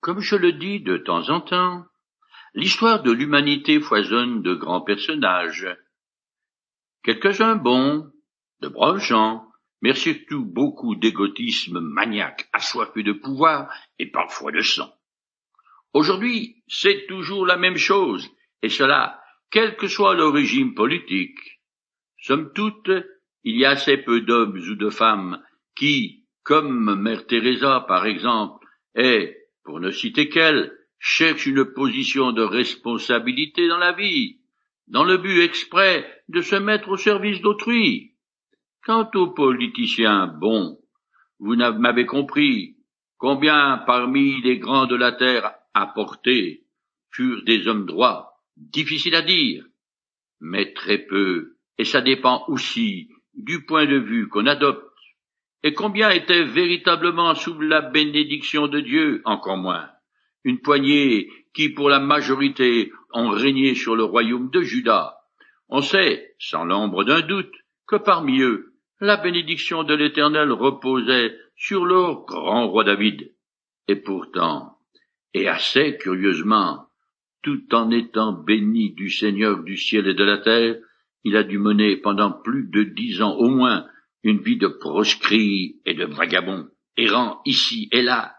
Comme je le dis de temps en temps, l'histoire de l'humanité foisonne de grands personnages. Quelques-uns bons, de braves gens, mais surtout beaucoup d'égotisme maniaque, assoiffé de pouvoir et parfois de sang. Aujourd'hui, c'est toujours la même chose, et cela, quel que soit le régime politique. Somme toute, il y a assez peu d'hommes ou de femmes qui, comme Mère Teresa par exemple, et, pour ne citer qu'elle, cherchent une position de responsabilité dans la vie, dans le but exprès de se mettre au service d'autrui. Quant aux politiciens bons, vous m'avez compris combien parmi les grands de la terre apportés furent des hommes droits, difficile à dire, mais très peu, et ça dépend aussi du point de vue qu'on adopte. Et combien étaient véritablement sous la bénédiction de Dieu, encore moins. Une poignée qui, pour la majorité, ont régné sur le royaume de Juda. On sait, sans l'ombre d'un doute, que parmi eux, la bénédiction de l'Éternel reposait sur leur grand roi David. Et pourtant, et assez curieusement, tout en étant béni du Seigneur du ciel et de la terre, il a dû mener pendant plus de dix ans au moins une vie de proscrit et de vagabond, errant ici et là,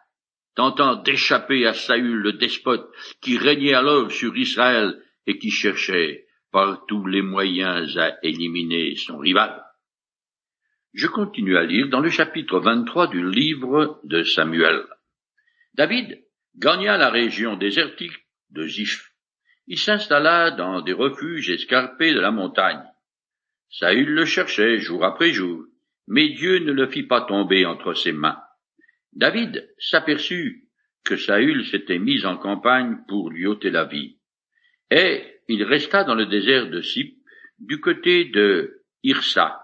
tentant d'échapper à Saül le despote qui régnait alors sur Israël et qui cherchait par tous les moyens à éliminer son rival. Je continue à lire dans le chapitre 23 du livre de Samuel. David gagna la région désertique de Ziph. Il s'installa dans des refuges escarpés de la montagne. Saül le cherchait jour après jour, mais Dieu ne le fit pas tomber entre ses mains. David s'aperçut que Saül s'était mis en campagne pour lui ôter la vie. Et il resta dans le désert de Sip, du côté de Hirsa.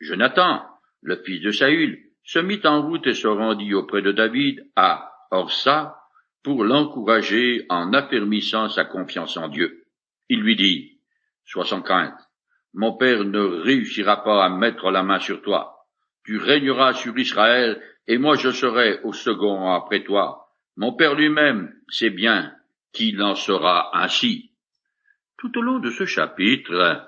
Jonathan, le fils de Saül, se mit en route et se rendit auprès de David à Orsa pour l'encourager en affermissant sa confiance en Dieu. Il lui dit, Sois sans crainte, mon père ne réussira pas à mettre la main sur toi. Tu régneras sur Israël, et moi je serai au second après toi. Mon père lui-même sait bien qu'il en sera ainsi. Tout au long de ce chapitre,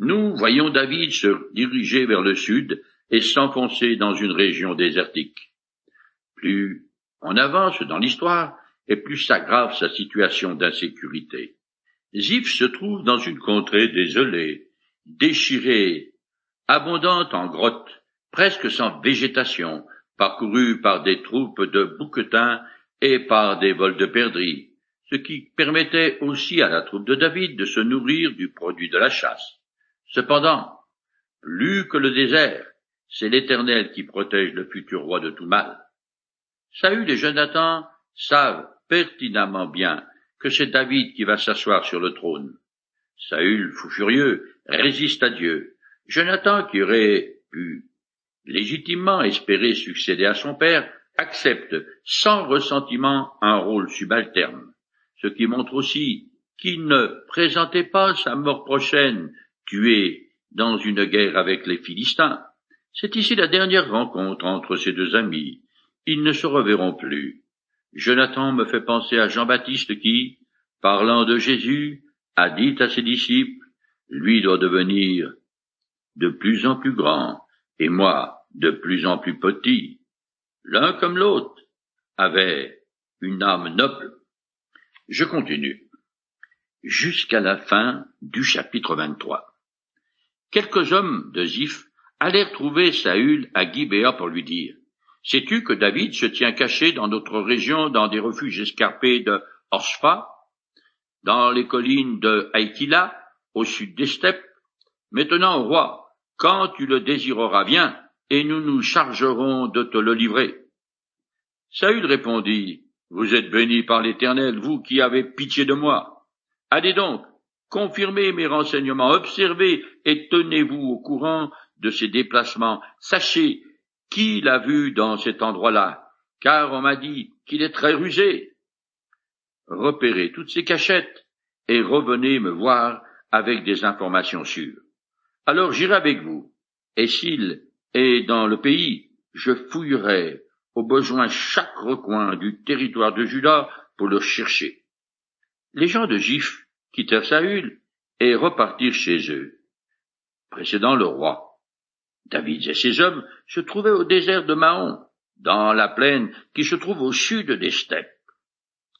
nous voyons David se diriger vers le sud et s'enfoncer dans une région désertique. Plus on avance dans l'histoire, et plus s'aggrave sa situation d'insécurité. Ziph se trouve dans une contrée désolée, déchirée, abondante en grottes, presque sans végétation, parcourue par des troupes de bouquetins et par des vols de perdrix, ce qui permettait aussi à la troupe de David de se nourrir du produit de la chasse. Cependant, plus que le désert, c'est l'Éternel qui protège le futur roi de tout mal. Saül et Jonathan savent pertinemment bien que c'est David qui va s'asseoir sur le trône. Saül, fou furieux, résiste à Dieu. Jonathan, qui aurait pu légitimement espérer succéder à son père, accepte sans ressentiment un rôle subalterne, ce qui montre aussi qu'il ne présentait pas sa mort prochaine, tué dans une guerre avec les Philistins. C'est ici la dernière rencontre entre ces deux amis. Ils ne se reverront plus. Jonathan me fait penser à Jean-Baptiste qui, parlant de Jésus, a dit à ses disciples, lui doit devenir de plus en plus grand, et moi de plus en plus petit. L'un comme l'autre avait une âme noble. Je continue. Jusqu'à la fin du chapitre 23. Quelques hommes de Ziph allèrent trouver Saül à Gibéa pour lui dire, Sais-tu que David se tient caché dans notre région dans des refuges escarpés de Orshpa dans les collines de Haïkila, au sud des steppes. Maintenant, roi, quand tu le désireras, viens, et nous nous chargerons de te le livrer. Saül répondit, Vous êtes béni par l'Éternel, vous qui avez pitié de moi. Allez donc, confirmez mes renseignements, observez et tenez-vous au courant de ses déplacements. Sachez qui l'a vu dans cet endroit-là, car on m'a dit qu'il est très rusé repérez toutes ces cachettes et revenez me voir avec des informations sûres. Alors j'irai avec vous, et s'il est dans le pays, je fouillerai au besoin chaque recoin du territoire de Juda pour le chercher. Les gens de Ziph quittèrent Saül et repartirent chez eux, précédant le roi. David et ses hommes se trouvaient au désert de Mahon, dans la plaine qui se trouve au sud des steppes.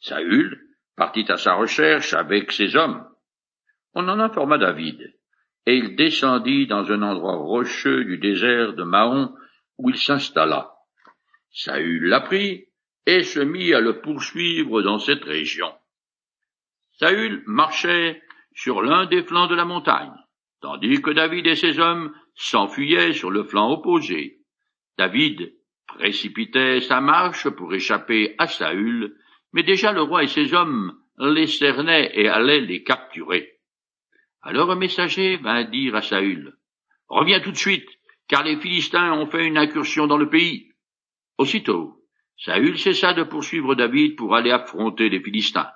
Saül partit à sa recherche avec ses hommes. On en informa David, et il descendit dans un endroit rocheux du désert de Mahon où il s'installa. Saül l'apprit et se mit à le poursuivre dans cette région. Saül marchait sur l'un des flancs de la montagne, tandis que David et ses hommes s'enfuyaient sur le flanc opposé. David précipitait sa marche pour échapper à Saül, mais déjà le roi et ses hommes les cernaient et allaient les capturer. Alors un messager vint dire à Saül, Reviens tout de suite, car les Philistins ont fait une incursion dans le pays. Aussitôt, Saül cessa de poursuivre David pour aller affronter les Philistins.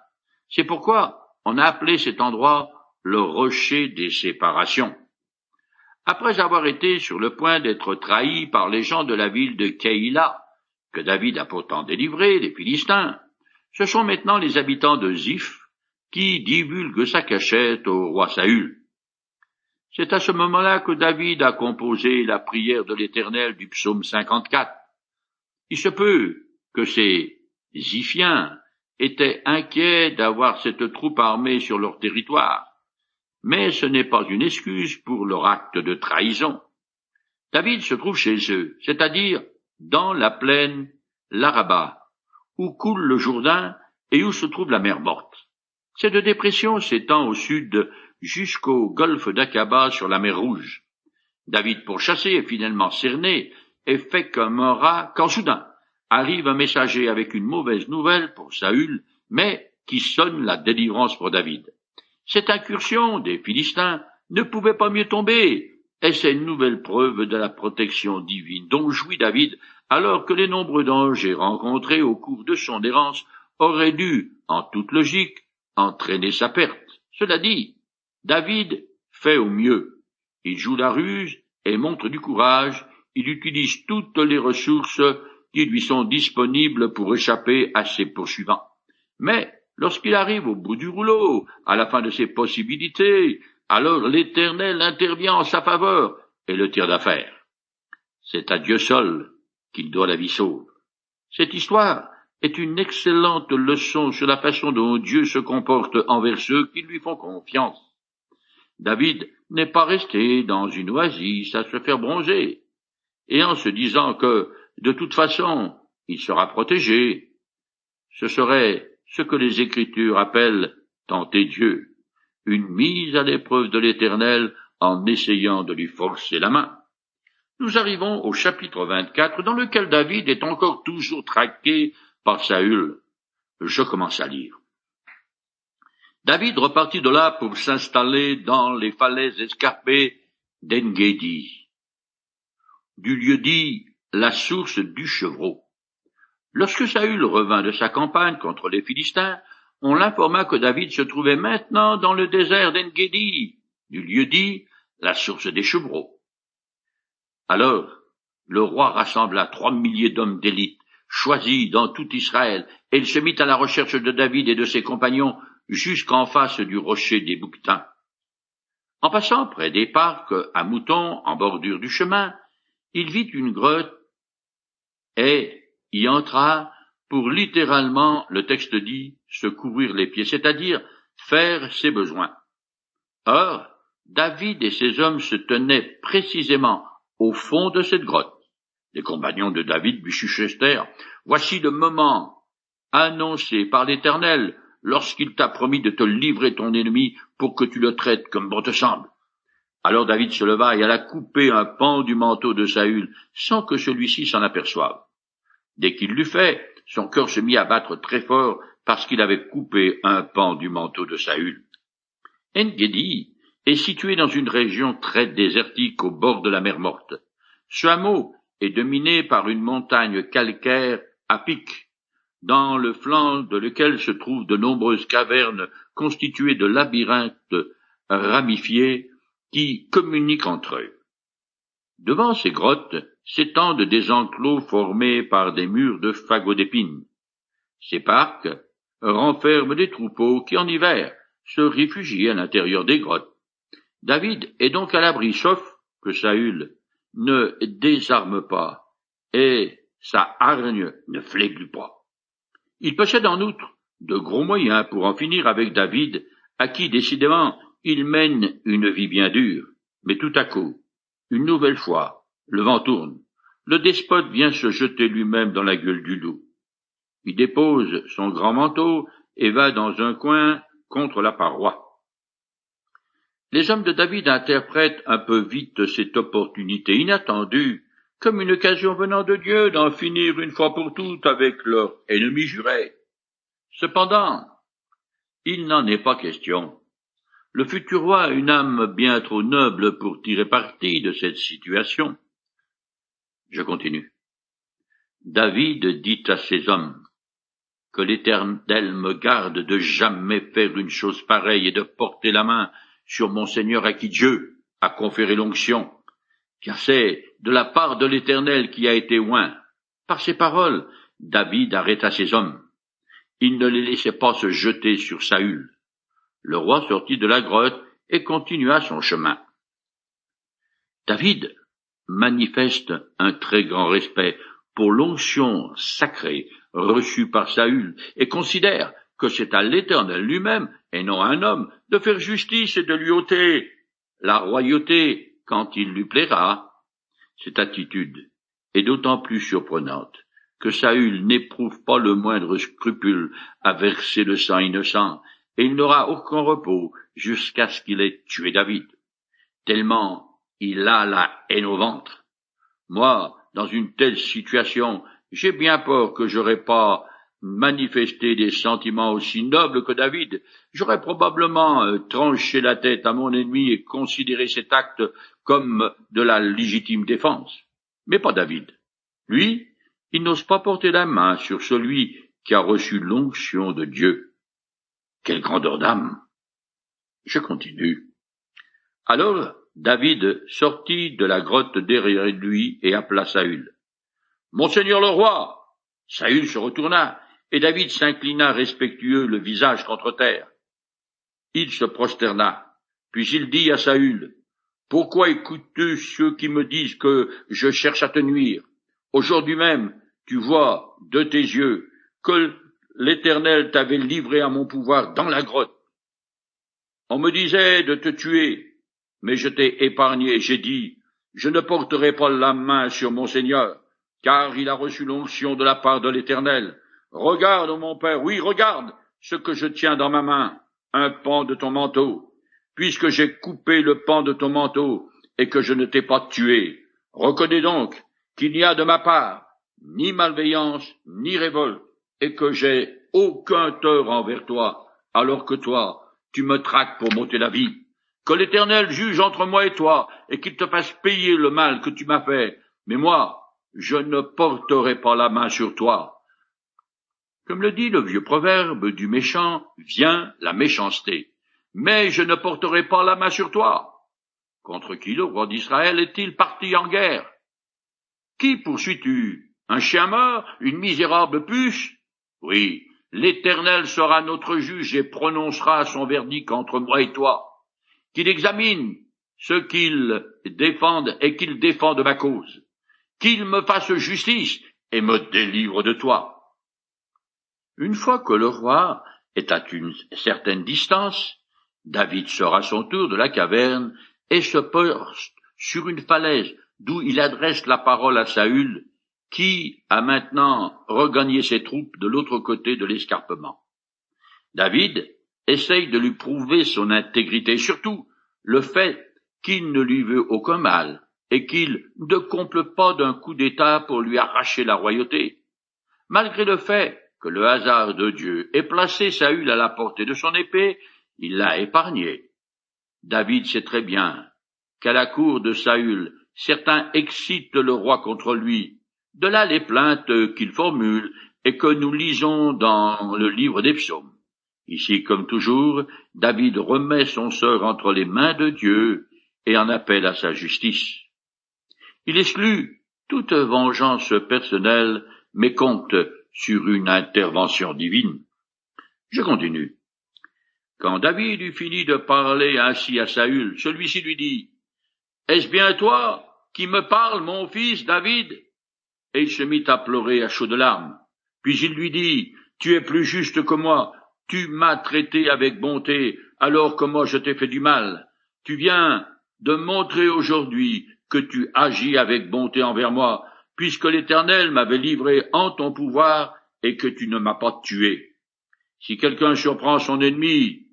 C'est pourquoi on a appelé cet endroit le rocher des séparations. Après avoir été sur le point d'être trahi par les gens de la ville de Keïla, que David a pourtant délivré des Philistins, ce sont maintenant les habitants de Ziph qui divulguent sa cachette au roi Saül. C'est à ce moment-là que David a composé la prière de l'Éternel du psaume 54. Il se peut que ces Ziphiens étaient inquiets d'avoir cette troupe armée sur leur territoire, mais ce n'est pas une excuse pour leur acte de trahison. David se trouve chez eux, c'est-à-dire dans la plaine l'Araba, où coule le Jourdain et où se trouve la mer morte. Cette dépression s'étend au sud jusqu'au golfe d'Aqaba sur la mer Rouge. David, pourchassé, est finalement cerné et fait comme un rat quand soudain arrive un messager avec une mauvaise nouvelle pour Saül, mais qui sonne la délivrance pour David. Cette incursion des Philistins ne pouvait pas mieux tomber, et c'est une nouvelle preuve de la protection divine dont jouit David, alors que les nombreux dangers rencontrés au cours de son errance auraient dû, en toute logique, entraîner sa perte. Cela dit, David fait au mieux. Il joue la ruse et montre du courage, il utilise toutes les ressources qui lui sont disponibles pour échapper à ses poursuivants. Mais lorsqu'il arrive au bout du rouleau, à la fin de ses possibilités, alors l'Éternel intervient en sa faveur et le tire d'affaire. C'est à Dieu seul qu'il doit la vie sauve. Cette histoire est une excellente leçon sur la façon dont Dieu se comporte envers ceux qui lui font confiance. David n'est pas resté dans une oasis à se faire bronzer, et en se disant que de toute façon, il sera protégé. Ce serait ce que les Écritures appellent tenter Dieu, une mise à l'épreuve de l'Éternel en essayant de lui forcer la main. Nous arrivons au chapitre 24 dans lequel David est encore toujours traqué par Saül. Je commence à lire. David repartit de là pour s'installer dans les falaises escarpées d'Engedi, du lieu dit la source du chevreau. Lorsque Saül revint de sa campagne contre les Philistins, on l'informa que David se trouvait maintenant dans le désert d'Engedi, du lieu dit la source des chevreaux. Alors, le roi rassembla trois milliers d'hommes d'élite, choisis dans tout Israël, et il se mit à la recherche de David et de ses compagnons jusqu'en face du rocher des Bouquetins. En passant près des parcs à moutons en bordure du chemin, il vit une grotte et y entra pour littéralement, le texte dit, se couvrir les pieds, c'est-à-dire faire ses besoins. Or, David et ses hommes se tenaient précisément au fond de cette grotte. Les compagnons de David lui Voici le moment annoncé par l'Éternel lorsqu'il t'a promis de te livrer ton ennemi pour que tu le traites comme bon te semble. Alors David se leva et alla couper un pan du manteau de Saül, sans que celui-ci s'en aperçoive. Dès qu'il l'eut fait, son cœur se mit à battre très fort parce qu'il avait coupé un pan du manteau de Saül. Engedi est situé dans une région très désertique au bord de la mer morte. Ce hameau est dominé par une montagne calcaire à pic, dans le flanc de lequel se trouvent de nombreuses cavernes constituées de labyrinthes ramifiés qui communiquent entre eux. Devant ces grottes s'étendent des enclos formés par des murs de fagots d'épines. Ces parcs renferment des troupeaux qui, en hiver, se réfugient à l'intérieur des grottes. David est donc à l'abri, sauf que Saül ne désarme pas et sa hargne ne flégle pas. Il possède en outre de gros moyens pour en finir avec David, à qui décidément il mène une vie bien dure. Mais tout à coup, une nouvelle fois, le vent tourne. Le despote vient se jeter lui-même dans la gueule du loup. Il dépose son grand manteau et va dans un coin contre la paroi. Les hommes de David interprètent un peu vite cette opportunité inattendue comme une occasion venant de Dieu d'en finir une fois pour toutes avec leur ennemi juré. Cependant, il n'en est pas question. Le futur roi a une âme bien trop noble pour tirer parti de cette situation. Je continue. David dit à ses hommes, Que l'Éternel me garde de jamais faire une chose pareille et de porter la main sur mon Seigneur à qui Dieu a conféré l'onction, car c'est de la part de l'Éternel qui a été oint. Par ces paroles, David arrêta ses hommes. Il ne les laissait pas se jeter sur Saül. Le roi sortit de la grotte et continua son chemin. David manifeste un très grand respect pour l'onction sacrée reçue par Saül et considère que c'est à l'Éternel lui-même, et non à un homme, de faire justice et de lui ôter la royauté quand il lui plaira. Cette attitude est d'autant plus surprenante que Saül n'éprouve pas le moindre scrupule à verser le sang innocent, et il n'aura aucun repos jusqu'à ce qu'il ait tué David, tellement il a la haine au ventre. Moi, dans une telle situation, j'ai bien peur que j'aurais pas manifesté des sentiments aussi nobles que David, j'aurais probablement euh, tranché la tête à mon ennemi et considéré cet acte comme de la légitime défense. Mais pas David. Lui, il n'ose pas porter la main sur celui qui a reçu l'onction de Dieu. Quelle grandeur d'âme. Je continue. Alors David sortit de la grotte derrière lui et appela Saül. Monseigneur le roi. Saül se retourna, et David s'inclina respectueux le visage contre terre. Il se prosterna, puis il dit à Saül, Pourquoi écoutes-tu ceux qui me disent que je cherche à te nuire? Aujourd'hui même, tu vois de tes yeux que l'Éternel t'avait livré à mon pouvoir dans la grotte. On me disait de te tuer, mais je t'ai épargné, j'ai dit, je ne porterai pas la main sur mon Seigneur, car il a reçu l'onction de la part de l'Éternel. Regarde, mon Père, oui, regarde ce que je tiens dans ma main, un pan de ton manteau. Puisque j'ai coupé le pan de ton manteau et que je ne t'ai pas tué, reconnais donc qu'il n'y a de ma part ni malveillance, ni révolte, et que j'ai aucun tort envers toi, alors que toi, tu me traques pour m'ôter la vie. Que l'Éternel juge entre moi et toi, et qu'il te fasse payer le mal que tu m'as fait. Mais moi, je ne porterai pas la main sur toi. Comme le dit le vieux proverbe, du méchant vient la méchanceté. Mais je ne porterai pas la main sur toi. Contre qui le roi d'Israël est-il parti en guerre? Qui poursuis-tu? Un chien mort? Une misérable puce? Oui, l'Éternel sera notre juge et prononcera son verdict entre moi et toi. Qu'il examine ce qu'il défende et qu'il défende ma cause. Qu'il me fasse justice et me délivre de toi. Une fois que le roi est à une certaine distance, David sort à son tour de la caverne et se poste sur une falaise d'où il adresse la parole à Saül, qui a maintenant regagné ses troupes de l'autre côté de l'escarpement. David essaye de lui prouver son intégrité, surtout le fait qu'il ne lui veut aucun mal et qu'il ne comple pas d'un coup d'État pour lui arracher la royauté. Malgré le fait que le hasard de Dieu ait placé Saül à la portée de son épée, il l'a épargné. David sait très bien qu'à la cour de Saül, certains excitent le roi contre lui, de là les plaintes qu'il formule et que nous lisons dans le livre des psaumes. Ici, comme toujours, David remet son sort entre les mains de Dieu et en appelle à sa justice. Il exclut toute vengeance personnelle, mais compte sur une intervention divine. Je continue. Quand David eut fini de parler ainsi à Saül, celui-ci lui dit, Est-ce bien toi qui me parles, mon fils David? Et il se mit à pleurer à chaudes larmes. Puis il lui dit, Tu es plus juste que moi, tu m'as traité avec bonté, alors que moi je t'ai fait du mal. Tu viens de montrer aujourd'hui que tu agis avec bonté envers moi, puisque l'Éternel m'avait livré en ton pouvoir et que tu ne m'as pas tué. Si quelqu'un surprend son ennemi,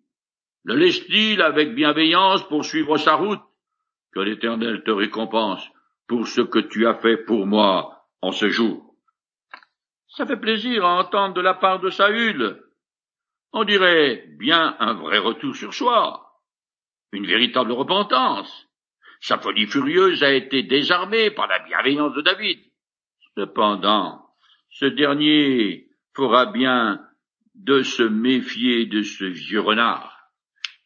le laisse-t-il avec bienveillance pour suivre sa route? Que l'Éternel te récompense pour ce que tu as fait pour moi en ce jour. Ça fait plaisir à entendre de la part de Saül. On dirait bien un vrai retour sur soi, une véritable repentance. Sa folie furieuse a été désarmée par la bienveillance de David. Cependant, ce dernier fera bien de se méfier de ce vieux renard.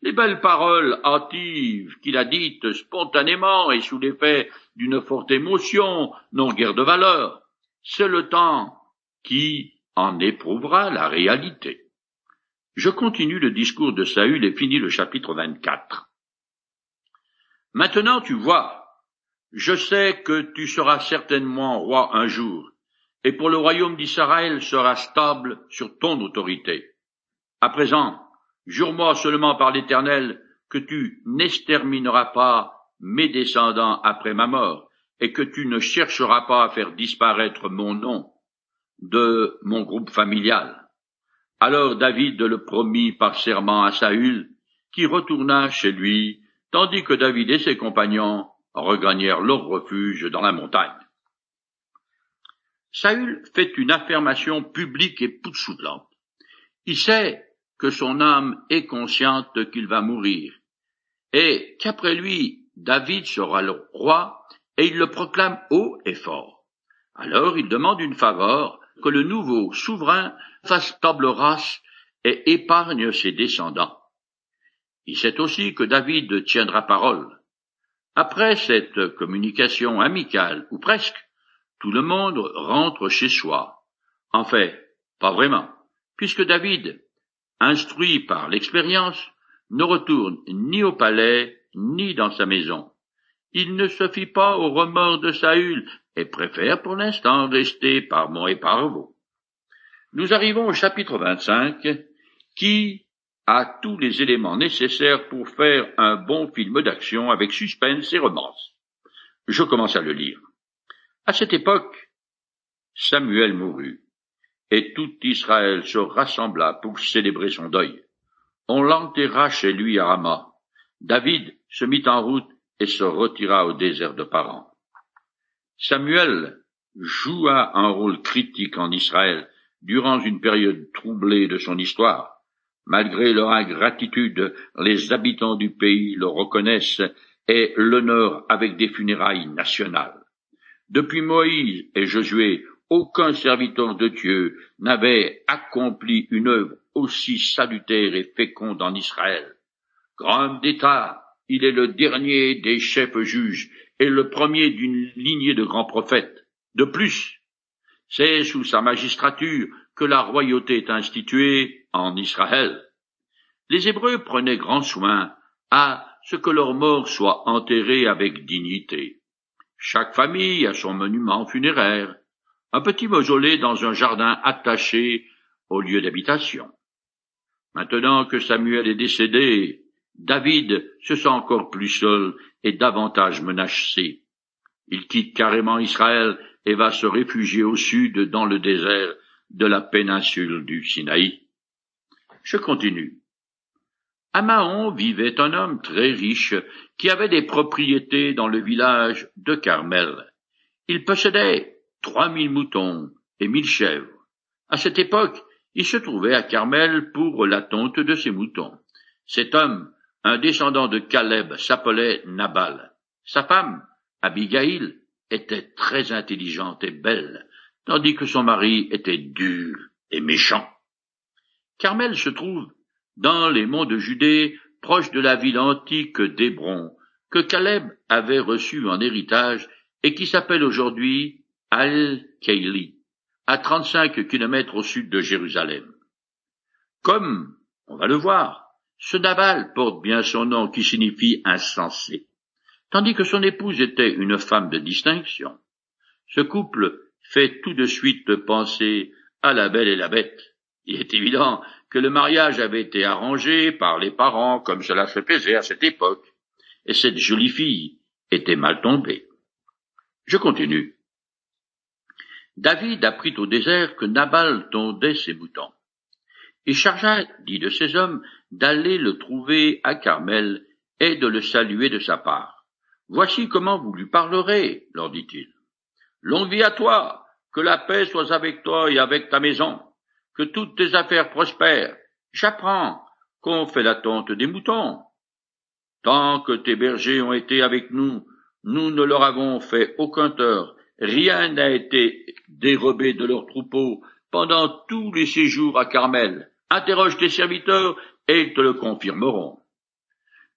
Les belles paroles hâtives qu'il a dites spontanément et sous l'effet d'une forte émotion n'ont guère de valeur. C'est le temps qui en éprouvera la réalité. Je continue le discours de Saül et finis le chapitre 24. Maintenant tu vois, je sais que tu seras certainement roi un jour, et pour le royaume d'Israël sera stable sur ton autorité. À présent, Jure-moi seulement par l'Éternel que tu n'extermineras pas mes descendants après ma mort, et que tu ne chercheras pas à faire disparaître mon nom de mon groupe familial. Alors David le promit par serment à Saül, qui retourna chez lui, tandis que David et ses compagnons regagnèrent leur refuge dans la montagne. Saül fait une affirmation publique et poutsoudlante. Il sait que son âme est consciente qu'il va mourir, et qu'après lui David sera le roi, et il le proclame haut et fort. Alors il demande une faveur, que le nouveau souverain fasse table rase et épargne ses descendants. Il sait aussi que David tiendra parole. Après cette communication amicale, ou presque, tout le monde rentre chez soi. En fait, pas vraiment, puisque David instruit par l'expérience, ne retourne ni au palais, ni dans sa maison. Il ne se fie pas aux remords de Saül et préfère pour l'instant rester par moi et par vous. Nous arrivons au chapitre 25 qui a tous les éléments nécessaires pour faire un bon film d'action avec suspense et romance. Je commence à le lire. À cette époque, Samuel mourut et tout Israël se rassembla pour célébrer son deuil. On l'enterra chez lui à Rama. David se mit en route et se retira au désert de Paran. Samuel joua un rôle critique en Israël durant une période troublée de son histoire. Malgré leur ingratitude, les habitants du pays le reconnaissent et l'honorent avec des funérailles nationales. Depuis Moïse et Josué, aucun serviteur de Dieu n'avait accompli une œuvre aussi salutaire et féconde en Israël. Grand d'État, il est le dernier des chefs juges et le premier d'une lignée de grands prophètes. De plus, c'est sous sa magistrature que la royauté est instituée en Israël. Les Hébreux prenaient grand soin à ce que leurs morts soient enterrés avec dignité. Chaque famille a son monument funéraire, un petit mausolée dans un jardin attaché au lieu d'habitation. Maintenant que Samuel est décédé, David se sent encore plus seul et davantage menacé. Il quitte carrément Israël et va se réfugier au sud dans le désert de la péninsule du Sinaï. Je continue. À Mahon vivait un homme très riche qui avait des propriétés dans le village de Carmel. Il possédait trois mille moutons et mille chèvres. À cette époque, il se trouvait à Carmel pour la tonte de ses moutons. Cet homme, un descendant de Caleb, s'appelait Nabal. Sa femme, Abigail, était très intelligente et belle, tandis que son mari était dur et méchant. Carmel se trouve dans les monts de Judée, proche de la ville antique d'Hébron, que Caleb avait reçue en héritage et qui s'appelle aujourd'hui Al-Kaili, à trente-cinq kilomètres au sud de Jérusalem. Comme, on va le voir, ce Nabal porte bien son nom qui signifie insensé, tandis que son épouse était une femme de distinction. Ce couple fait tout de suite penser à la belle et la bête. Il est évident que le mariage avait été arrangé par les parents comme cela se faisait à cette époque, et cette jolie fille était mal tombée. Je continue. David apprit au désert que Nabal tondait ses moutons. Il chargea dit de ses hommes d'aller le trouver à Carmel et de le saluer de sa part. Voici comment vous lui parlerez, leur dit-il. Longue vie à toi, que la paix soit avec toi et avec ta maison, que toutes tes affaires prospèrent. J'apprends qu'on fait la tonte des moutons. Tant que tes bergers ont été avec nous, nous ne leur avons fait aucun tort, rien n'a été dérobé de leurs troupeaux pendant tous les séjours à Carmel. Interroge tes serviteurs et ils te le confirmeront.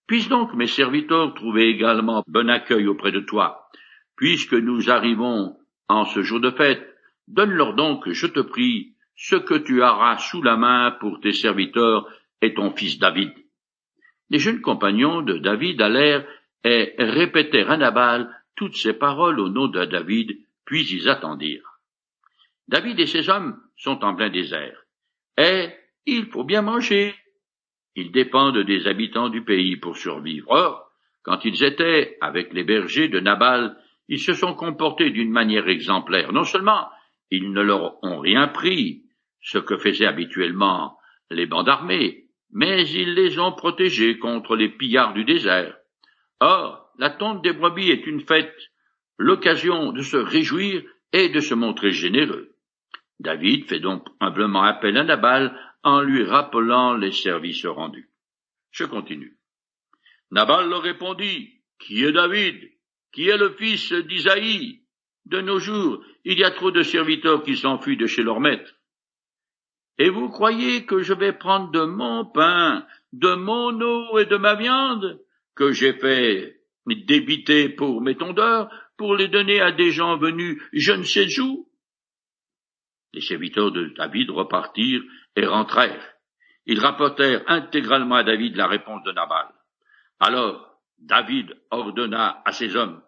Puissent donc mes serviteurs trouver également bon accueil auprès de toi, puisque nous arrivons en ce jour de fête, donne-leur donc, je te prie, ce que tu auras sous la main pour tes serviteurs et ton fils David. Les jeunes compagnons de David allèrent et répétèrent à Nabal toutes ces paroles au nom de David, puis ils attendirent. David et ses hommes sont en plein désert, il faut bien manger. Ils dépendent des habitants du pays pour survivre. Or, quand ils étaient avec les bergers de Nabal, ils se sont comportés d'une manière exemplaire. Non seulement ils ne leur ont rien pris, ce que faisaient habituellement les bandes armées, mais ils les ont protégés contre les pillards du désert. Or, la tonte des brebis est une fête, l'occasion de se réjouir et de se montrer généreux. David fait donc humblement appel à Nabal en lui rappelant les services rendus. Je continue. Nabal leur répondit, Qui est David? Qui est le fils d'Isaïe? De nos jours, il y a trop de serviteurs qui s'enfuient de chez leur maître. Et vous croyez que je vais prendre de mon pain, de mon eau et de ma viande, que j'ai fait débiter pour mes tondeurs, pour les donner à des gens venus je ne sais où? Les serviteurs de David repartirent et rentrèrent. Ils rapportèrent intégralement à David la réponse de Nabal. Alors David ordonna à ses hommes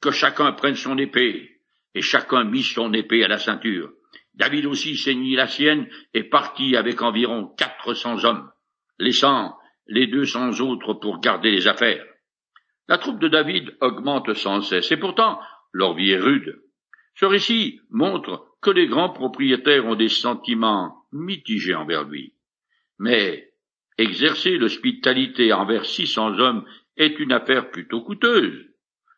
que chacun prenne son épée, et chacun mit son épée à la ceinture. David aussi ceignit la sienne et partit avec environ quatre cents hommes, laissant les deux cents autres pour garder les affaires. La troupe de David augmente sans cesse, et pourtant leur vie est rude. Ce récit montre que les grands propriétaires ont des sentiments mitigés envers lui. Mais exercer l'hospitalité envers six cents hommes est une affaire plutôt coûteuse.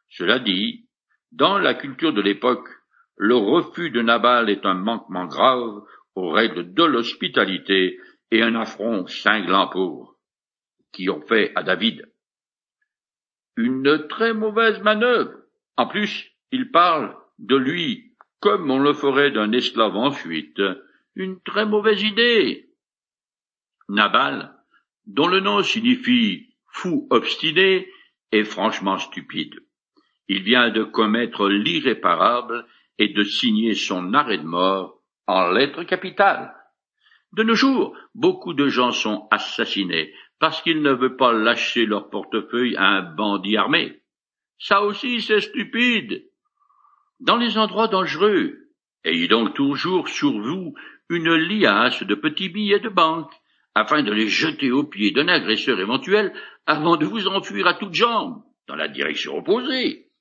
Cela dit, dans la culture de l'époque, le refus de Nabal est un manquement grave aux règles de l'hospitalité et un affront cinglant pour qui ont fait à David. Une très mauvaise manœuvre. En plus, il parle de lui comme on le ferait d'un esclave en fuite, une très mauvaise idée. Nabal, dont le nom signifie fou obstiné, est franchement stupide. Il vient de commettre l'irréparable et de signer son arrêt de mort en lettres capitales. De nos jours, beaucoup de gens sont assassinés parce qu'ils ne veulent pas lâcher leur portefeuille à un bandit armé. Ça aussi, c'est stupide dans les endroits dangereux. Ayez donc toujours sur vous une liasse de petits billets de banque, afin de les jeter aux pieds d'un agresseur éventuel avant de vous enfuir à toutes jambes, dans la direction opposée.